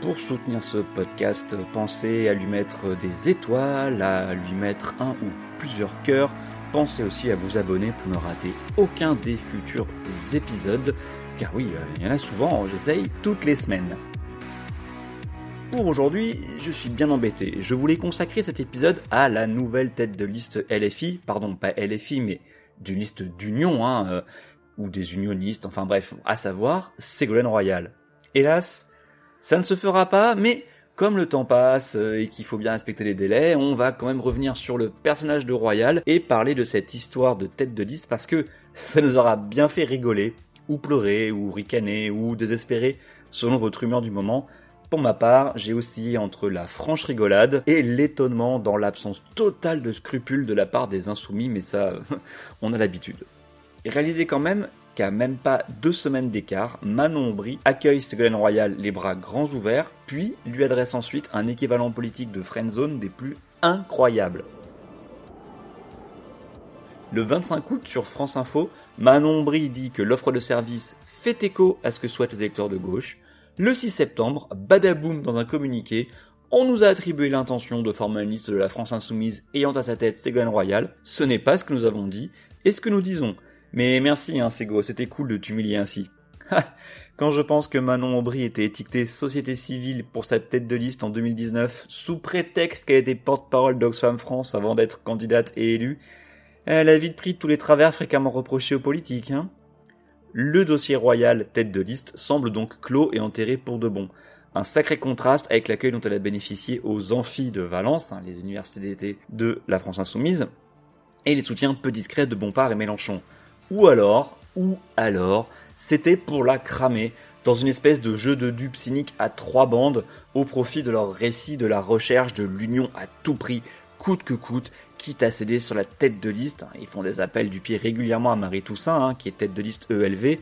Pour soutenir ce podcast, pensez à lui mettre des étoiles, à lui mettre un ou plusieurs cœurs. Pensez aussi à vous abonner pour ne rater aucun des futurs épisodes, car oui, euh, il y en a souvent, j'essaye toutes les semaines. Pour aujourd'hui, je suis bien embêté. Je voulais consacrer cet épisode à la nouvelle tête de liste LFI, pardon, pas LFI, mais d'une liste d'union, hein, euh, ou des unionistes, enfin bref, à savoir Ségolène Royal. Hélas, ça ne se fera pas, mais comme le temps passe euh, et qu'il faut bien respecter les délais, on va quand même revenir sur le personnage de Royal et parler de cette histoire de tête de liste parce que ça nous aura bien fait rigoler, ou pleurer, ou ricaner, ou désespérer, selon votre humeur du moment. Pour ma part, j'ai aussi entre la franche rigolade et l'étonnement dans l'absence totale de scrupules de la part des insoumis, mais ça, on a l'habitude. Réalisez quand même même pas deux semaines d'écart, Manon Aubry accueille Ségolène Royal les bras grands ouverts, puis lui adresse ensuite un équivalent politique de friendzone des plus incroyables. Le 25 août sur France Info, Manon Aubry dit que l'offre de service fait écho à ce que souhaitent les électeurs de gauche. Le 6 septembre, badaboum dans un communiqué, on nous a attribué l'intention de former une liste de la France insoumise ayant à sa tête Ségolène Royal. Ce n'est pas ce que nous avons dit et ce que nous disons. Mais merci, hein, Sego, c'était cool de t'humilier ainsi. Quand je pense que Manon Aubry était étiquetée société civile pour sa tête de liste en 2019, sous prétexte qu'elle était porte-parole d'Oxfam France avant d'être candidate et élue, elle a vite pris tous les travers fréquemment reprochés aux politiques. Hein. Le dossier royal tête de liste semble donc clos et enterré pour de bon. Un sacré contraste avec l'accueil dont elle a bénéficié aux amphis de Valence, hein, les universités d'été de la France insoumise, et les soutiens peu discrets de Bompard et Mélenchon. Ou alors, ou alors, c'était pour la cramer dans une espèce de jeu de dupes cynique à trois bandes au profit de leur récit de la recherche de l'union à tout prix, coûte que coûte, quitte à céder sur la tête de liste. Ils font des appels du pied régulièrement à Marie Toussaint, hein, qui est tête de liste ELV,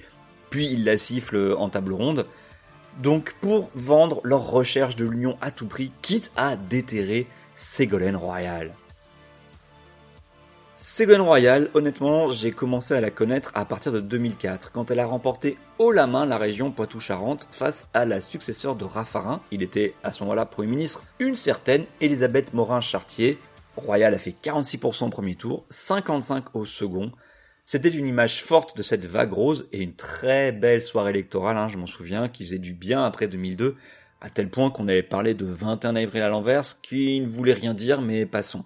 puis ils la sifflent en table ronde. Donc pour vendre leur recherche de l'union à tout prix, quitte à déterrer Ségolène Royal. Ségolène Royal, honnêtement, j'ai commencé à la connaître à partir de 2004, quand elle a remporté haut la main la région Poitou-Charentes face à la successeur de Raffarin, il était à ce moment-là Premier ministre, une certaine Elisabeth Morin-Chartier. Royal a fait 46% au premier tour, 55% au second. C'était une image forte de cette vague rose et une très belle soirée électorale, hein, je m'en souviens, qui faisait du bien après 2002, à tel point qu'on avait parlé de 21 avril à l'envers, qui ne voulait rien dire, mais passons.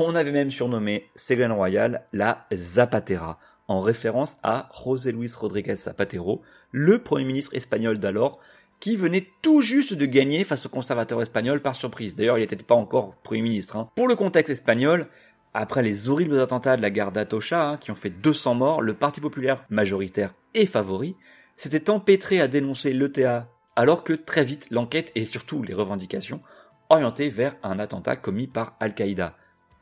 On avait même surnommé Ségolène Royal la Zapatera, en référence à José Luis Rodríguez Zapatero, le Premier ministre espagnol d'alors, qui venait tout juste de gagner face au conservateur espagnol par surprise. D'ailleurs, il n'était pas encore Premier ministre. Hein. Pour le contexte espagnol, après les horribles attentats de la gare d'Atocha, hein, qui ont fait 200 morts, le Parti populaire majoritaire et favori s'était empêtré à dénoncer l'ETA, alors que très vite l'enquête et surtout les revendications orientaient vers un attentat commis par Al-Qaïda.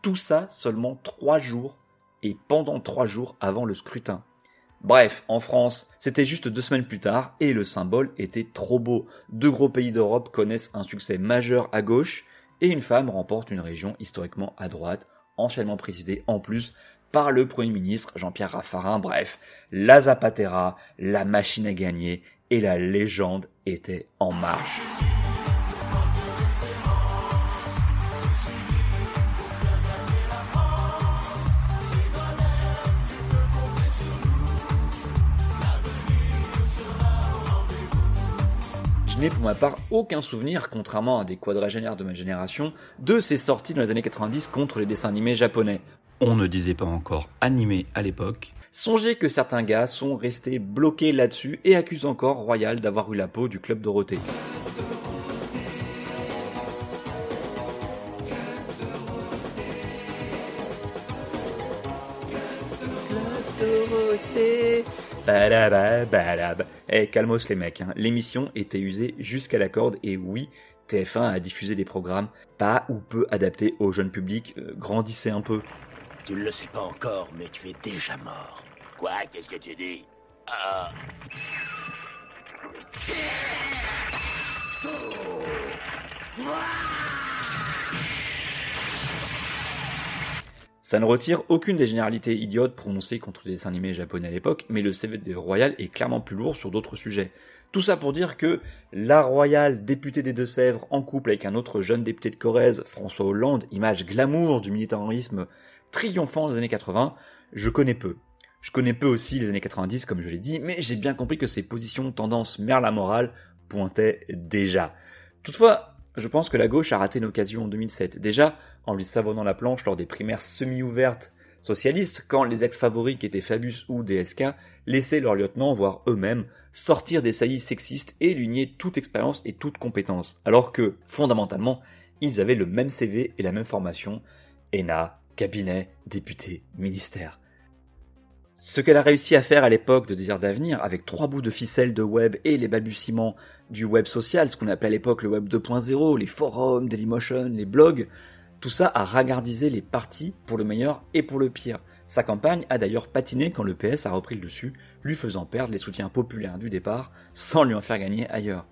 Tout ça seulement trois jours et pendant trois jours avant le scrutin. Bref, en France, c'était juste deux semaines plus tard et le symbole était trop beau. Deux gros pays d'Europe connaissent un succès majeur à gauche et une femme remporte une région historiquement à droite, anciennement présidée en plus par le Premier ministre Jean-Pierre Raffarin. Bref, la Zapatera, la machine à gagner et la légende étaient en marche. Je n'ai pour ma part aucun souvenir, contrairement à des quadragénaires de ma génération, de ces sorties dans les années 90 contre les dessins animés japonais. On ne disait pas encore animé à l'époque. Songez que certains gars sont restés bloqués là-dessus et accusent encore Royal d'avoir eu la peau du club Dorothée. Eh, calmos les mecs, hein. l'émission était usée jusqu'à la corde et oui, TF1 a diffusé des programmes pas ou peu adaptés au jeune public. Euh, grandissez un peu. Tu ne le sais pas encore, mais tu es déjà mort. Quoi? Qu'est-ce que tu dis? Ah. Ça ne retire aucune des généralités idiotes prononcées contre les dessins animés japonais à l'époque, mais le CV de Royal est clairement plus lourd sur d'autres sujets. Tout ça pour dire que la Royale, députée des Deux-Sèvres, en couple avec un autre jeune député de Corrèze, François Hollande, image glamour du militarisme triomphant des années 80, je connais peu. Je connais peu aussi les années 90, comme je l'ai dit, mais j'ai bien compris que ces positions tendance mer la morale pointaient déjà. Toutefois, je pense que la gauche a raté une occasion en 2007. Déjà, en lui savonnant la planche lors des primaires semi-ouvertes socialistes, quand les ex-favoris qui étaient Fabius ou DSK laissaient leurs lieutenants, voire eux-mêmes, sortir des saillies sexistes et lui nier toute expérience et toute compétence. Alors que, fondamentalement, ils avaient le même CV et la même formation. ENA, cabinet, député, ministère. Ce qu'elle a réussi à faire à l'époque de Désir d'avenir, avec trois bouts de ficelle de web et les balbutiements du web social, ce qu'on appelait à l'époque le web 2.0, les forums, Dailymotion, les blogs, tout ça a regardisé les partis pour le meilleur et pour le pire. Sa campagne a d'ailleurs patiné quand le PS a repris le dessus, lui faisant perdre les soutiens populaires du départ, sans lui en faire gagner ailleurs.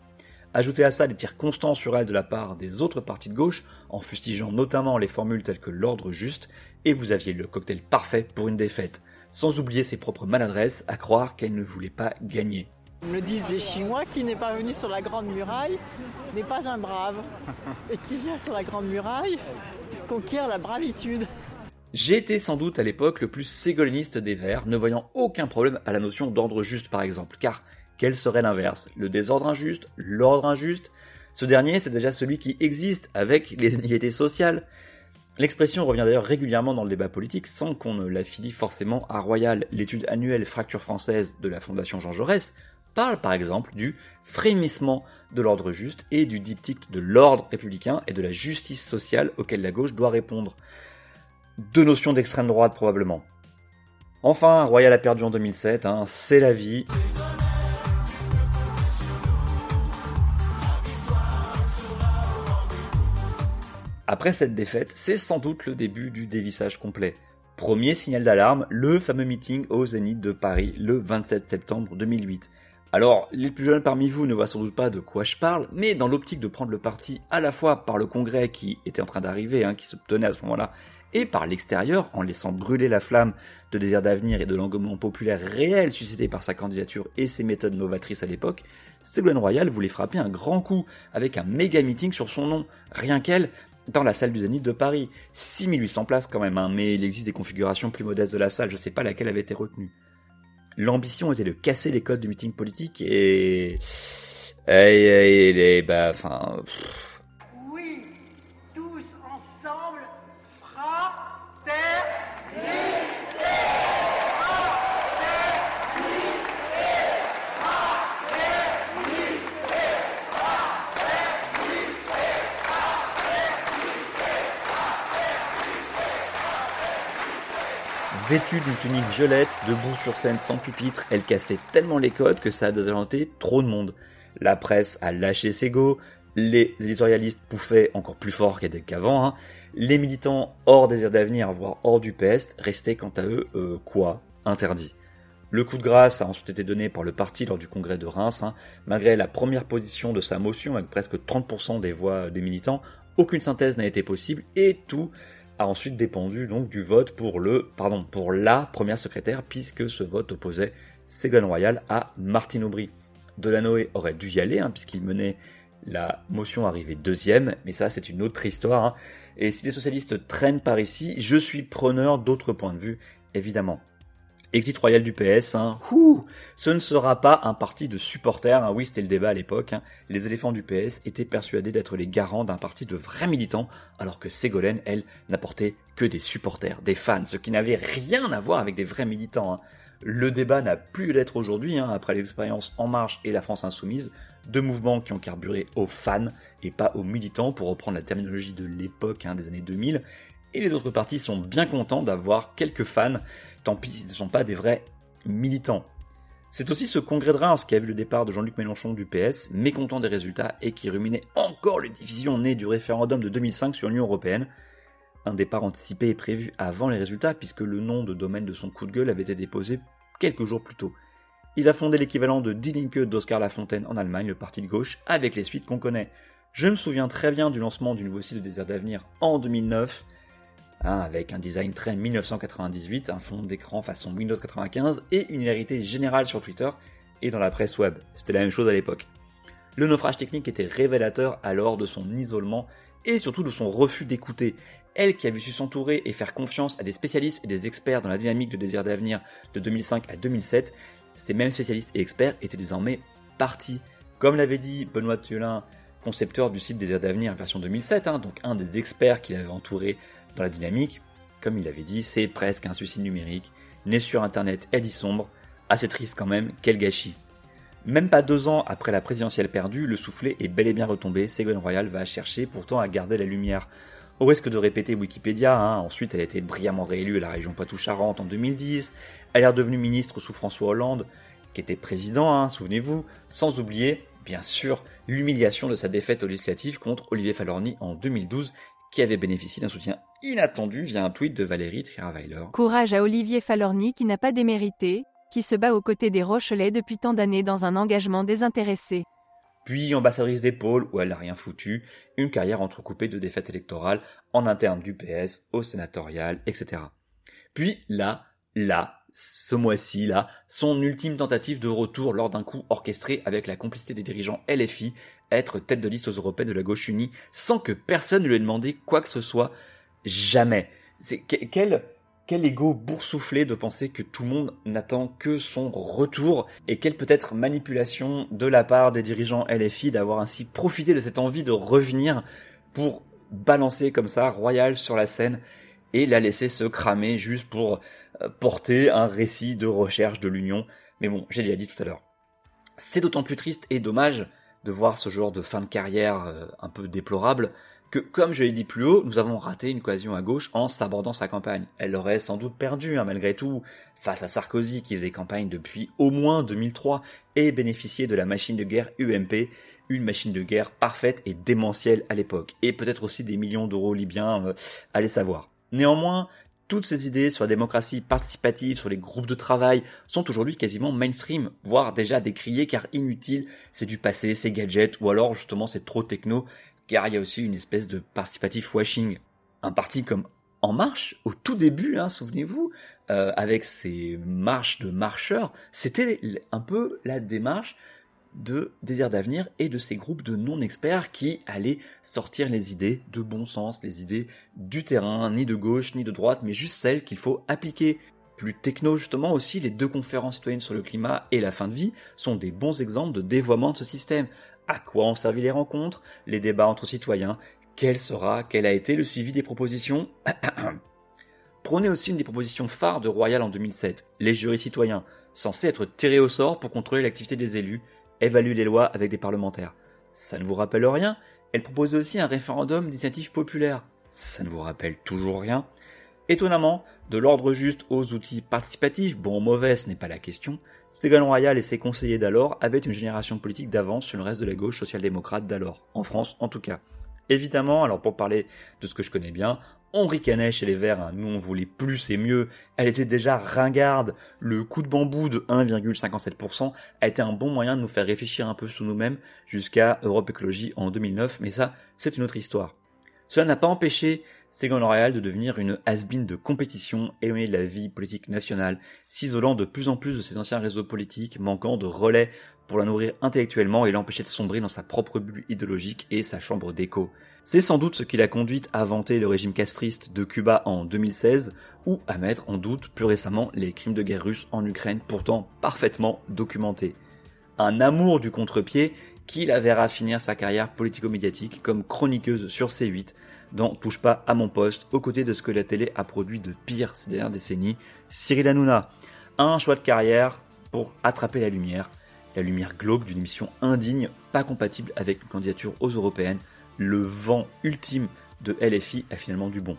Ajoutez à ça des tirs constants sur elle de la part des autres partis de gauche, en fustigeant notamment les formules telles que l'ordre juste, et vous aviez le cocktail parfait pour une défaite sans oublier ses propres maladresses, à croire qu'elle ne voulait pas gagner. Me disent des Chinois qui n'est pas venu sur la Grande Muraille n'est pas un brave, et qui vient sur la Grande Muraille conquiert la bravitude. J'ai été sans doute à l'époque le plus ségoloniste des Verts, ne voyant aucun problème à la notion d'ordre juste par exemple, car quel serait l'inverse? Le désordre injuste? L'ordre injuste? Ce dernier, c'est déjà celui qui existe avec les inégalités sociales. L'expression revient d'ailleurs régulièrement dans le débat politique sans qu'on ne l'affilie forcément à Royal. L'étude annuelle Fracture française de la Fondation Jean Jaurès parle par exemple du frémissement de l'ordre juste et du diptyque de l'ordre républicain et de la justice sociale auquel la gauche doit répondre. Deux notions d'extrême droite probablement. Enfin, Royal a perdu en 2007, hein, c'est la vie. Après cette défaite, c'est sans doute le début du dévissage complet. Premier signal d'alarme, le fameux meeting au Zénith de Paris le 27 septembre 2008. Alors, les plus jeunes parmi vous ne voient sans doute pas de quoi je parle, mais dans l'optique de prendre le parti à la fois par le congrès qui était en train d'arriver, hein, qui se tenait à ce moment-là, et par l'extérieur, en laissant brûler la flamme de désir d'avenir et de l'engouement populaire réel suscité par sa candidature et ses méthodes novatrices à l'époque, Ségolène Royal voulait frapper un grand coup avec un méga meeting sur son nom. Rien qu'elle, dans la salle du Zénith de Paris. 6800 places quand même, hein, mais il existe des configurations plus modestes de la salle, je ne sais pas laquelle avait été retenue. L'ambition était de casser les codes du meeting politique et... et, et, bah, enfin... Oui, tous ensemble, fraternité Vêtue d'une tunique violette, debout sur scène sans pupitre, elle cassait tellement les codes que ça a désorienté trop de monde. La presse a lâché ses go, les éditorialistes pouffaient encore plus fort qu'avant, hein. les militants hors désir d'avenir, voire hors du peste, restaient quant à eux, euh, quoi? Interdits. Le coup de grâce a ensuite été donné par le parti lors du congrès de Reims. Hein. Malgré la première position de sa motion avec presque 30% des voix des militants, aucune synthèse n'a été possible et tout a ensuite dépendu donc du vote pour le, pardon, pour la première secrétaire, puisque ce vote opposait Ségolène Royal à Martine Aubry. Delanoë aurait dû y aller, hein, puisqu'il menait la motion arrivée deuxième, mais ça c'est une autre histoire. Hein. Et si les socialistes traînent par ici, je suis preneur d'autres points de vue, évidemment. Exit royal du PS, hein. ce ne sera pas un parti de supporters, hein. oui c'était le débat à l'époque, hein. les éléphants du PS étaient persuadés d'être les garants d'un parti de vrais militants, alors que Ségolène, elle, n'apportait que des supporters, des fans, ce qui n'avait rien à voir avec des vrais militants. Hein. Le débat n'a plus d'être aujourd'hui, après l'expérience En Marche et la France Insoumise, deux mouvements qui ont carburé aux fans et pas aux militants, pour reprendre la terminologie de l'époque des années 2000, et les autres partis sont bien contents d'avoir quelques fans, tant pis s'ils ne sont pas des vrais militants. C'est aussi ce congrès de Reims qui a vu le départ de Jean-Luc Mélenchon du PS, mécontent des résultats et qui ruminait encore les divisions nées du référendum de 2005 sur l'Union Européenne. Un départ anticipé est prévu avant les résultats puisque le nom de domaine de son coup de gueule avait été déposé quelques jours plus tôt. Il a fondé l'équivalent de Die Linke d'Oscar Lafontaine en Allemagne, le parti de gauche, avec les suites qu'on connaît. Je me souviens très bien du lancement du nouveau site de Désert d'Avenir en 2009, hein, avec un design très 1998, un fond d'écran façon Windows 95 et une hilarité générale sur Twitter et dans la presse web. C'était la même chose à l'époque. Le naufrage technique était révélateur alors de son isolement et surtout de son refus d'écouter. Elle qui avait su s'entourer et faire confiance à des spécialistes et des experts dans la dynamique de désir d'avenir de 2005 à 2007, ces mêmes spécialistes et experts étaient désormais partis. Comme l'avait dit Benoît Thiolin, concepteur du site Désir d'avenir version 2007, hein, donc un des experts qui l'avait entouré dans la dynamique, comme il avait dit, c'est presque un suicide numérique, né sur internet, elle y sombre, assez triste quand même, quel gâchis. Même pas deux ans après la présidentielle perdue, le soufflet est bel et bien retombé, Ségolène Royal va chercher pourtant à garder la lumière. Au risque de répéter Wikipédia, hein, ensuite elle a été brillamment réélue à la région Poitou-Charentes en 2010, elle est redevenue ministre sous François Hollande, qui était président, hein, souvenez-vous, sans oublier, bien sûr, l'humiliation de sa défaite aux législatives contre Olivier Falorni en 2012, qui avait bénéficié d'un soutien inattendu via un tweet de Valérie Trierweiler. Courage à Olivier Falorni qui n'a pas démérité, qui se bat aux côtés des Rochelais depuis tant d'années dans un engagement désintéressé. Puis ambassadrice d'épaule où elle n'a rien foutu, une carrière entrecoupée de défaites électorales en interne du PS, au sénatorial, etc. Puis là, là, ce mois-ci, là, son ultime tentative de retour lors d'un coup orchestré avec la complicité des dirigeants LFI, être tête de liste aux européennes de la gauche unie, sans que personne ne lui ait demandé quoi que ce soit, jamais. C'est quel quel ego boursouflé de penser que tout le monde n'attend que son retour et quelle peut-être manipulation de la part des dirigeants LFI d'avoir ainsi profité de cette envie de revenir pour balancer comme ça Royal sur la scène et la laisser se cramer juste pour porter un récit de recherche de l'union. Mais bon, j'ai déjà dit tout à l'heure. C'est d'autant plus triste et dommage de voir ce genre de fin de carrière euh, un peu déplorable que, comme je l'ai dit plus haut, nous avons raté une cohésion à gauche en sabordant sa campagne. Elle aurait sans doute perdu, hein, malgré tout, face à Sarkozy qui faisait campagne depuis au moins 2003 et bénéficiait de la machine de guerre UMP, une machine de guerre parfaite et démentielle à l'époque, et peut-être aussi des millions d'euros libyens, euh, allez savoir. Néanmoins, toutes ces idées sur la démocratie participative, sur les groupes de travail, sont aujourd'hui quasiment mainstream, voire déjà décriées car inutiles, c'est du passé, c'est gadget, ou alors justement c'est trop techno, car il y a aussi une espèce de participatif washing. Un parti comme En Marche, au tout début, hein, souvenez-vous, euh, avec ses marches de marcheurs, c'était un peu la démarche de Désir d'avenir et de ces groupes de non-experts qui allaient sortir les idées de bon sens, les idées du terrain, ni de gauche ni de droite, mais juste celles qu'il faut appliquer. Plus techno justement aussi, les deux conférences citoyennes sur le climat et la fin de vie sont des bons exemples de dévoiement de ce système, à quoi ont servi les rencontres, les débats entre citoyens, quel sera, quel a été le suivi des propositions? Prenez aussi une des propositions phares de Royal en 2007, les jurys citoyens, censés être tirés au sort pour contrôler l'activité des élus, évaluer les lois avec des parlementaires. Ça ne vous rappelle rien? Elle proposait aussi un référendum d'initiative populaire. Ça ne vous rappelle toujours rien? Étonnamment, de l'ordre juste aux outils participatifs, bon ou mauvais, ce n'est pas la question, Ségolène Royal et ses conseillers d'alors avaient une génération politique d'avance sur le reste de la gauche social-démocrate d'alors, en France en tout cas. Évidemment, alors pour parler de ce que je connais bien, on ricanait chez les Verts, hein. nous on voulait plus et mieux, elle était déjà ringarde, le coup de bambou de 1,57% a été un bon moyen de nous faire réfléchir un peu sur nous-mêmes jusqu'à Europe Écologie en 2009, mais ça, c'est une autre histoire. Cela n'a pas empêché Ségolène Royal de devenir une has de compétition, éloignée de la vie politique nationale, s'isolant de plus en plus de ses anciens réseaux politiques, manquant de relais pour la nourrir intellectuellement et l'empêcher de sombrer dans sa propre bulle idéologique et sa chambre d'écho. C'est sans doute ce qui l'a conduite à vanter le régime castriste de Cuba en 2016 ou à mettre en doute plus récemment les crimes de guerre russes en Ukraine pourtant parfaitement documentés. Un amour du contre-pied qui la verra finir sa carrière politico-médiatique comme chroniqueuse sur C8 dans Touche pas à mon poste, aux côtés de ce que la télé a produit de pire ces dernières décennies, Cyril Hanouna. Un choix de carrière pour attraper la lumière, la lumière glauque d'une mission indigne, pas compatible avec une candidature aux européennes, le vent ultime de LFI a finalement du bon.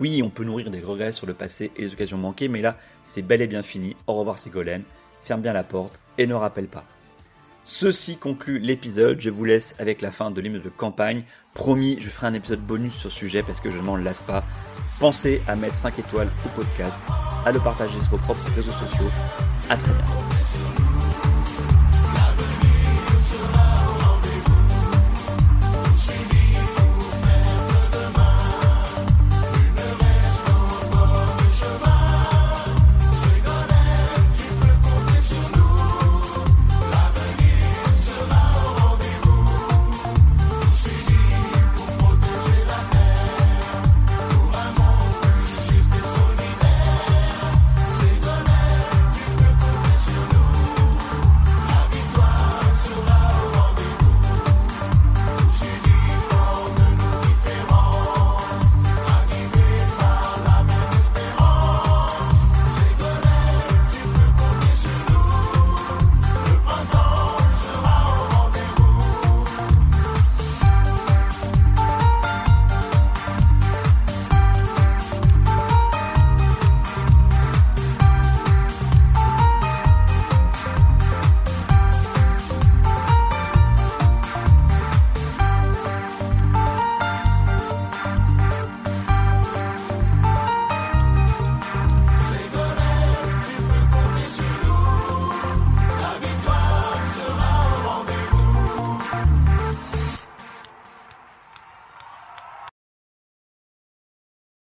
Oui, on peut nourrir des regrets sur le passé et les occasions manquées, mais là, c'est bel et bien fini. Au revoir Ségolène. ferme bien la porte et ne rappelle pas. Ceci conclut l'épisode, je vous laisse avec la fin de l'hymne de campagne. Promis, je ferai un épisode bonus sur ce sujet parce que je ne m'en lasse pas. Pensez à mettre 5 étoiles au podcast, à le partager sur vos propres réseaux sociaux. À très bientôt.